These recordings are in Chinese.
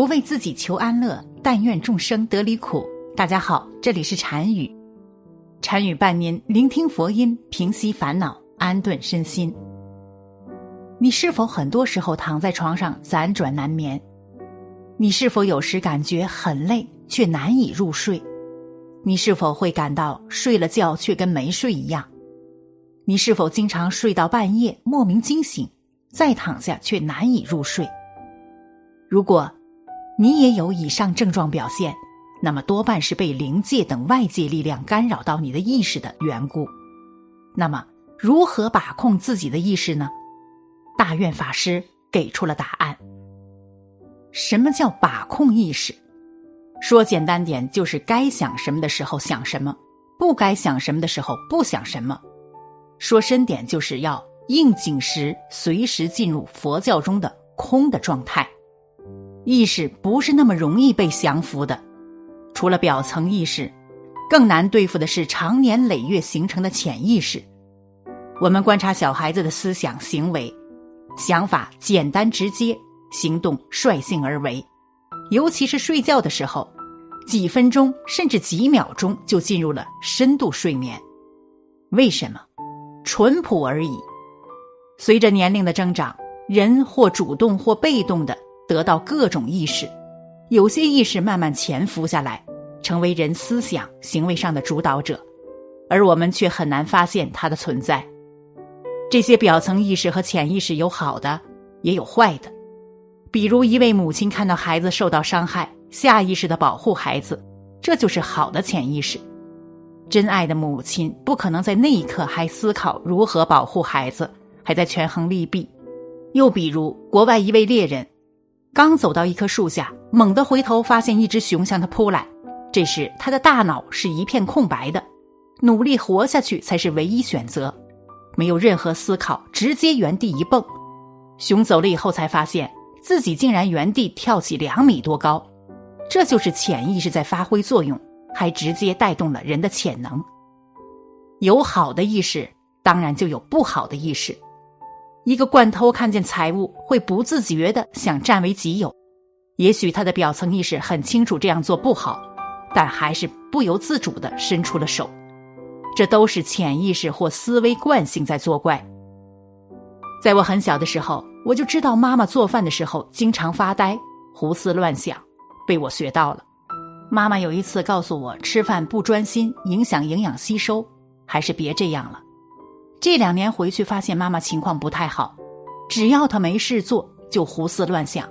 不为自己求安乐，但愿众生得离苦。大家好，这里是禅语，禅语伴您聆听佛音，平息烦恼，安顿身心。你是否很多时候躺在床上辗转难眠？你是否有时感觉很累却难以入睡？你是否会感到睡了觉却跟没睡一样？你是否经常睡到半夜莫名惊醒，再躺下却难以入睡？如果你也有以上症状表现，那么多半是被灵界等外界力量干扰到你的意识的缘故。那么，如何把控自己的意识呢？大愿法师给出了答案。什么叫把控意识？说简单点，就是该想什么的时候想什么，不该想什么的时候不想什么。说深点，就是要应景时随时进入佛教中的空的状态。意识不是那么容易被降服的，除了表层意识，更难对付的是长年累月形成的潜意识。我们观察小孩子的思想行为，想法简单直接，行动率性而为，尤其是睡觉的时候，几分钟甚至几秒钟就进入了深度睡眠。为什么？淳朴而已。随着年龄的增长，人或主动或被动的。得到各种意识，有些意识慢慢潜伏下来，成为人思想行为上的主导者，而我们却很难发现它的存在。这些表层意识和潜意识有好的，也有坏的。比如，一位母亲看到孩子受到伤害，下意识的保护孩子，这就是好的潜意识。真爱的母亲不可能在那一刻还思考如何保护孩子，还在权衡利弊。又比如，国外一位猎人。刚走到一棵树下，猛地回头，发现一只熊向他扑来。这时，他的大脑是一片空白的，努力活下去才是唯一选择，没有任何思考，直接原地一蹦。熊走了以后，才发现自己竟然原地跳起两米多高。这就是潜意识在发挥作用，还直接带动了人的潜能。有好的意识，当然就有不好的意识。一个惯偷看见财物，会不自觉的想占为己有。也许他的表层意识很清楚这样做不好，但还是不由自主的伸出了手。这都是潜意识或思维惯性在作怪。在我很小的时候，我就知道妈妈做饭的时候经常发呆、胡思乱想，被我学到了。妈妈有一次告诉我，吃饭不专心，影响营养吸收，还是别这样了。这两年回去发现妈妈情况不太好，只要她没事做就胡思乱想，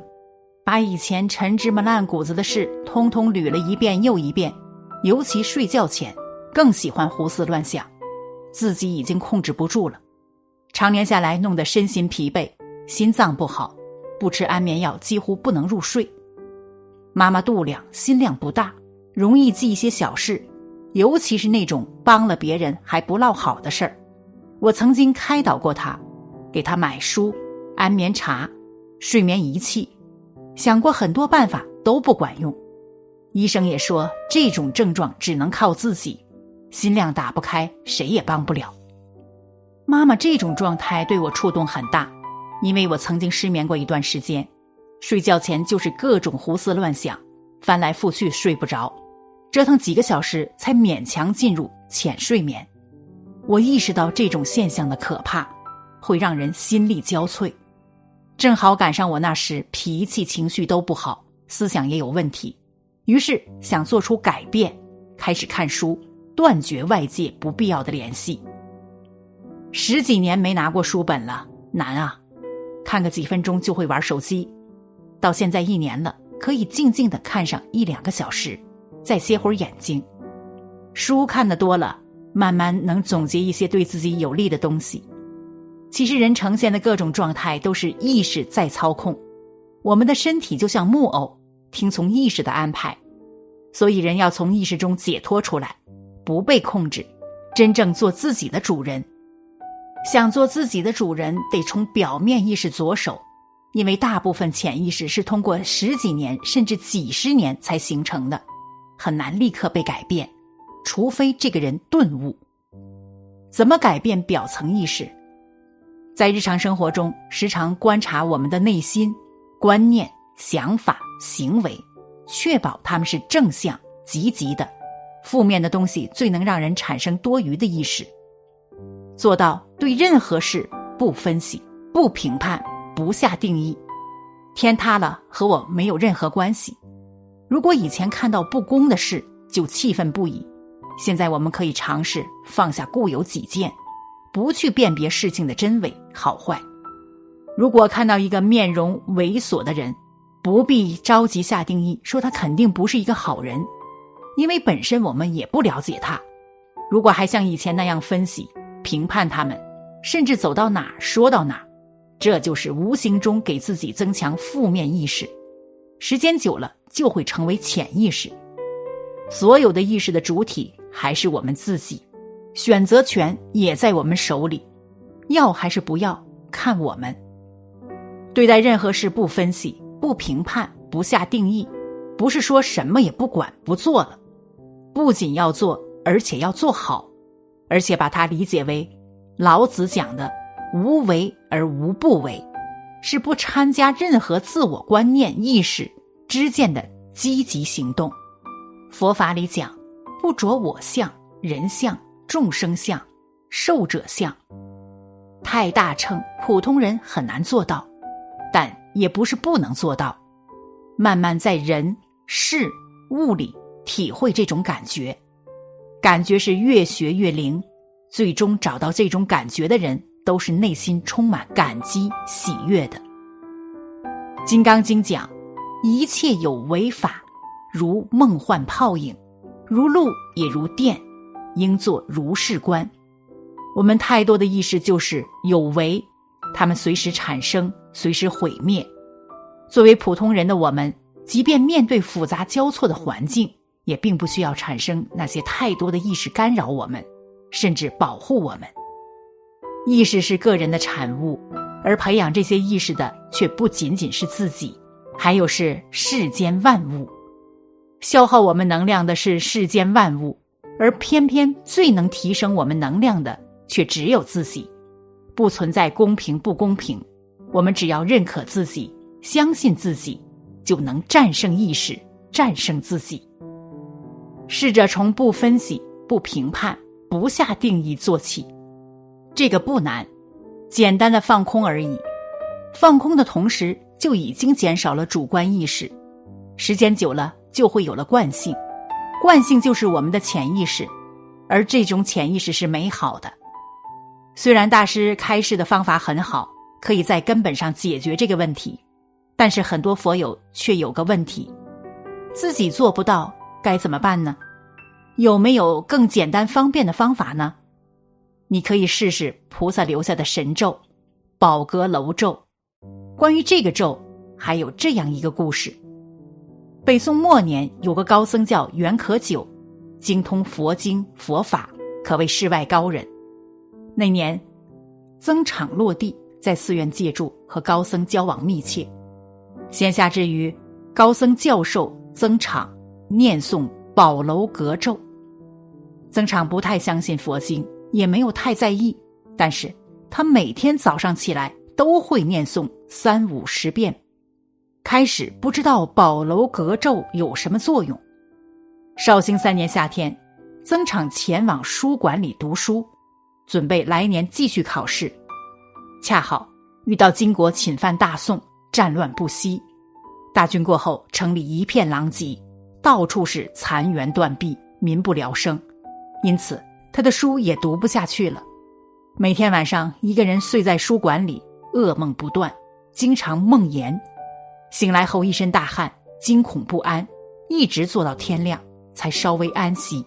把以前陈芝麻烂谷子的事通通捋了一遍又一遍，尤其睡觉前更喜欢胡思乱想，自己已经控制不住了，常年下来弄得身心疲惫，心脏不好，不吃安眠药几乎不能入睡。妈妈度量心量不大，容易记一些小事，尤其是那种帮了别人还不落好的事儿。我曾经开导过他，给他买书、安眠茶、睡眠仪器，想过很多办法都不管用。医生也说这种症状只能靠自己，心量打不开，谁也帮不了。妈妈这种状态对我触动很大，因为我曾经失眠过一段时间，睡觉前就是各种胡思乱想，翻来覆去睡不着，折腾几个小时才勉强进入浅睡眠。我意识到这种现象的可怕，会让人心力交瘁。正好赶上我那时脾气、情绪都不好，思想也有问题，于是想做出改变，开始看书，断绝外界不必要的联系。十几年没拿过书本了，难啊！看个几分钟就会玩手机，到现在一年了，可以静静的看上一两个小时，再歇会儿眼睛。书看的多了。慢慢能总结一些对自己有利的东西。其实人呈现的各种状态都是意识在操控，我们的身体就像木偶，听从意识的安排。所以人要从意识中解脱出来，不被控制，真正做自己的主人。想做自己的主人，得从表面意识着手，因为大部分潜意识是通过十几年甚至几十年才形成的，很难立刻被改变。除非这个人顿悟，怎么改变表层意识？在日常生活中，时常观察我们的内心、观念、想法、行为，确保他们是正向、积极的。负面的东西最能让人产生多余的意识。做到对任何事不分析、不评判、不下定义。天塌了和我没有任何关系。如果以前看到不公的事就气愤不已，现在我们可以尝试放下固有己见，不去辨别事情的真伪好坏。如果看到一个面容猥琐的人，不必着急下定义，说他肯定不是一个好人，因为本身我们也不了解他。如果还像以前那样分析、评判他们，甚至走到哪儿说到哪儿，这就是无形中给自己增强负面意识，时间久了就会成为潜意识。所有的意识的主体还是我们自己，选择权也在我们手里，要还是不要，看我们。对待任何事不分析、不评判、不下定义，不是说什么也不管不做了，不仅要做，而且要做好，而且把它理解为老子讲的“无为而无不为”，是不掺加任何自我观念、意识、知见的积极行动。佛法里讲，不着我相、人相、众生相、寿者相，太大乘，普通人很难做到。但也不是不能做到，慢慢在人事物里体会这种感觉，感觉是越学越灵，最终找到这种感觉的人，都是内心充满感激喜悦的。《金刚经》讲，一切有为法，如梦幻泡影，如露也如电，应作如是观。我们太多的意识就是有为。他们随时产生，随时毁灭。作为普通人的我们，即便面对复杂交错的环境，也并不需要产生那些太多的意识干扰我们，甚至保护我们。意识是个人的产物，而培养这些意识的却不仅仅是自己，还有是世间万物。消耗我们能量的是世间万物，而偏偏最能提升我们能量的，却只有自己。不存在公平不公平，我们只要认可自己，相信自己，就能战胜意识，战胜自己。试着从不分析、不评判、不下定义做起，这个不难，简单的放空而已。放空的同时，就已经减少了主观意识。时间久了，就会有了惯性，惯性就是我们的潜意识，而这种潜意识是美好的。虽然大师开示的方法很好，可以在根本上解决这个问题，但是很多佛友却有个问题：自己做不到，该怎么办呢？有没有更简单方便的方法呢？你可以试试菩萨留下的神咒——宝阁楼咒。关于这个咒，还有这样一个故事：北宋末年，有个高僧叫袁可久，精通佛经佛法，可谓世外高人。那年，僧场落地，在寺院借住，和高僧交往密切。闲暇之余，高僧教授僧场念诵宝楼阁咒。僧场不太相信佛经，也没有太在意，但是他每天早上起来都会念诵三五十遍。开始不知道宝楼阁咒有什么作用。绍兴三年夏天，僧场前往书馆里读书。准备来年继续考试，恰好遇到金国侵犯大宋，战乱不息。大军过后，城里一片狼藉，到处是残垣断壁，民不聊生。因此，他的书也读不下去了。每天晚上，一个人睡在书馆里，噩梦不断，经常梦魇。醒来后一身大汗，惊恐不安，一直坐到天亮才稍微安息。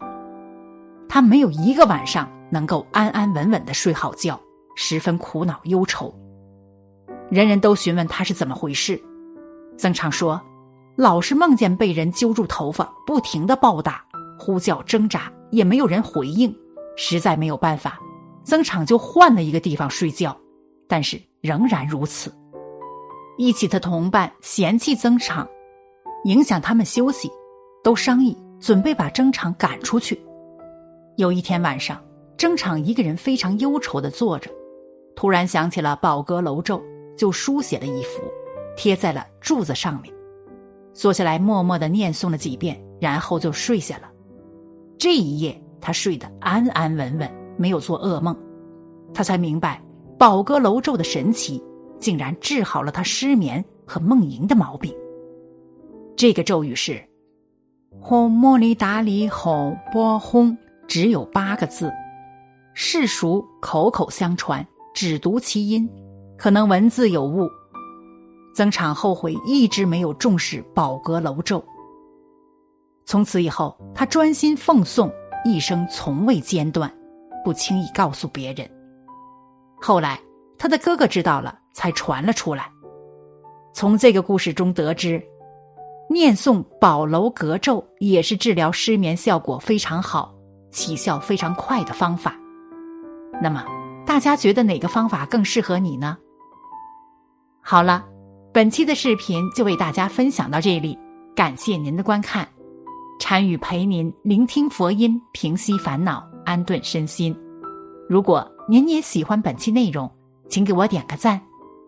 他没有一个晚上。能够安安稳稳的睡好觉，十分苦恼忧愁。人人都询问他是怎么回事，曾常说，老是梦见被人揪住头发，不停的暴打、呼叫、挣扎，也没有人回应，实在没有办法，曾常就换了一个地方睡觉，但是仍然如此。一起的同伴嫌弃曾常，影响他们休息，都商议准备把曾常赶出去。有一天晚上。争场一个人非常忧愁的坐着，突然想起了宝阁楼咒，就书写了一幅，贴在了柱子上面，坐下来默默的念诵了几遍，然后就睡下了。这一夜，他睡得安安稳稳，没有做噩梦。他才明白，宝阁楼咒的神奇，竟然治好了他失眠和梦萦的毛病。这个咒语是“轰莫里达里吼波轰”，只有八个字，世俗口口相传，只读其音，可能文字有误。曾场后悔一直没有重视宝阁楼咒。从此以后，他专心奉诵，一生从未间断，不轻易告诉别人。后来，他的哥哥知道了，才传了出来。从这个故事中得知，念诵宝楼阁咒也是治疗失眠效果非常好、起效非常快的方法。那么，大家觉得哪个方法更适合你呢？好了，本期的视频就为大家分享到这里，感谢您的观看。禅语陪您聆听佛音，平息烦恼，安顿身心。如果您也喜欢本期内容，请给我点个赞，